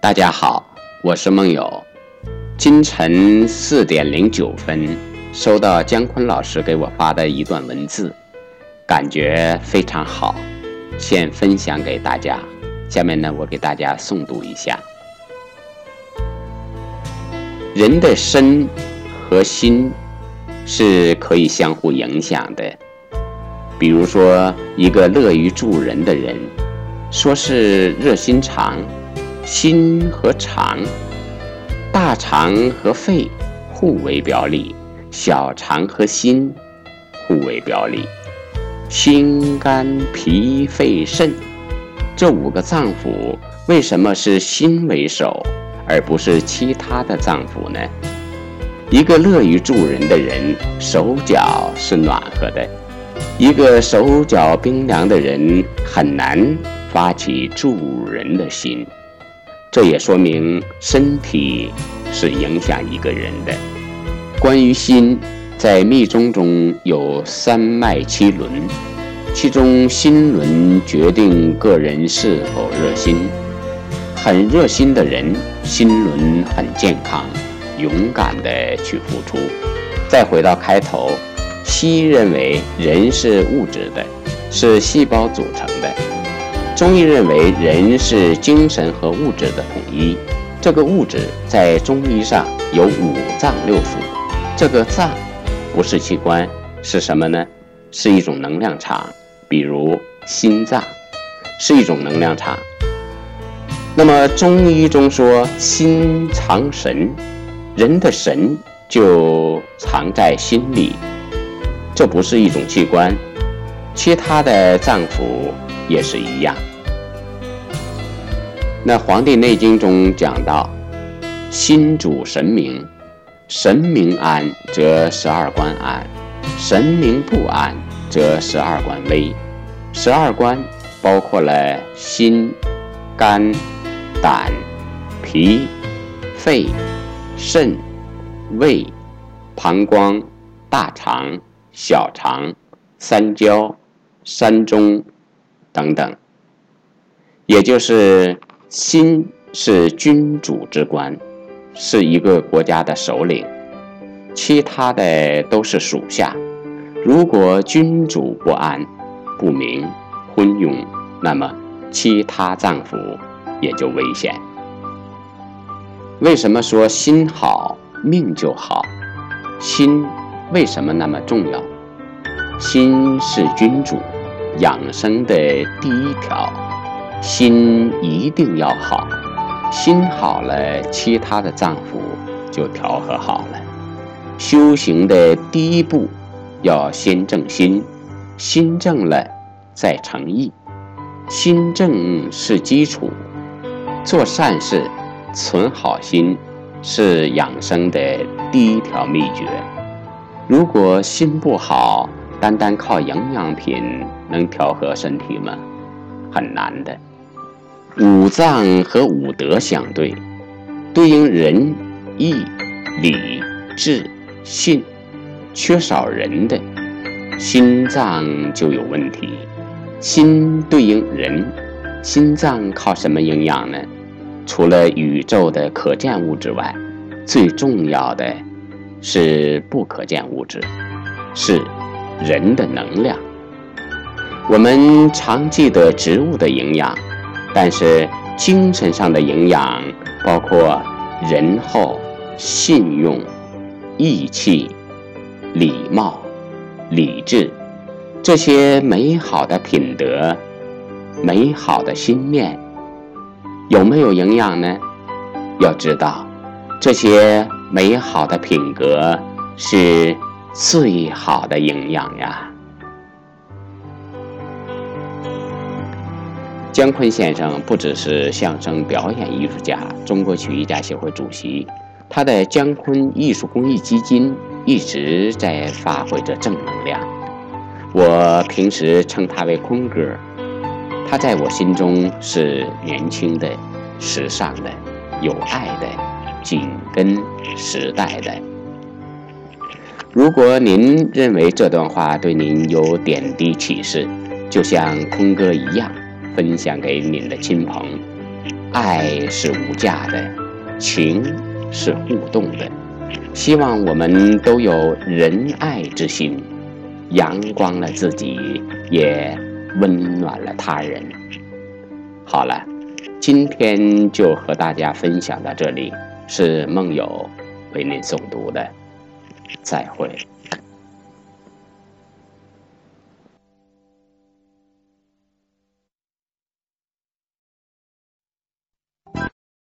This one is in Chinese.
大家好，我是梦友。今晨四点零九分，收到姜昆老师给我发的一段文字，感觉非常好，现分享给大家。下面呢，我给大家诵读一下：人的身和心是可以相互影响的。比如说，一个乐于助人的人，说是热心肠。心和肠，大肠和肺互为表里，小肠和心互为表里。心、肝、脾、肺、肾这五个脏腑，为什么是心为首，而不是其他的脏腑呢？一个乐于助人的人，手脚是暖和的；一个手脚冰凉的人，很难发起助人的心。这也说明身体是影响一个人的。关于心，在密宗中有三脉七轮，其中心轮决定个人是否热心。很热心的人，心轮很健康，勇敢地去付出。再回到开头，西医认为人是物质的，是细胞组成的。中医认为人是精神和物质的统一，这个物质在中医上有五脏六腑，这个脏不是器官，是什么呢？是一种能量场，比如心脏是一种能量场。那么中医中说心藏神，人的神就藏在心里，这不是一种器官，其他的脏腑。也是一样。那《黄帝内经》中讲到，心主神明，神明安则十二官安，神明不安则十二官危。十二官包括了心、肝、胆、脾、肺、肾、胃、膀胱、大肠、小肠、三焦、三中。等等，也就是心是君主之官，是一个国家的首领，其他的都是属下。如果君主不安、不明、昏庸，那么其他脏腑也就危险。为什么说心好命就好？心为什么那么重要？心是君主。养生的第一条，心一定要好，心好了，其他的脏腑就调和好了。修行的第一步，要先正心，心正了再诚意，心正是基础。做善事，存好心，是养生的第一条秘诀。如果心不好，单单靠营养品能调和身体吗？很难的。五脏和五德相对，对应仁、义、礼、智、信，缺少仁的，心脏就有问题。心对应仁，心脏靠什么营养呢？除了宇宙的可见物质外，最重要的是不可见物质，是。人的能量，我们常记得植物的营养，但是精神上的营养包括仁厚、信用、义气、礼貌、理智这些美好的品德、美好的心念，有没有营养呢？要知道，这些美好的品格是。最好的营养呀！姜昆先生不只是相声表演艺术家、中国曲艺家协会主席，他的姜昆艺术公益基金一直在发挥着正能量。我平时称他为昆哥，他在我心中是年轻的、时尚的、有爱的、紧跟时代的。如果您认为这段话对您有点滴启示，就像空哥一样，分享给您的亲朋。爱是无价的，情是互动的。希望我们都有仁爱之心，阳光了自己，也温暖了他人。好了，今天就和大家分享到这里，是梦友为您诵读的，再会。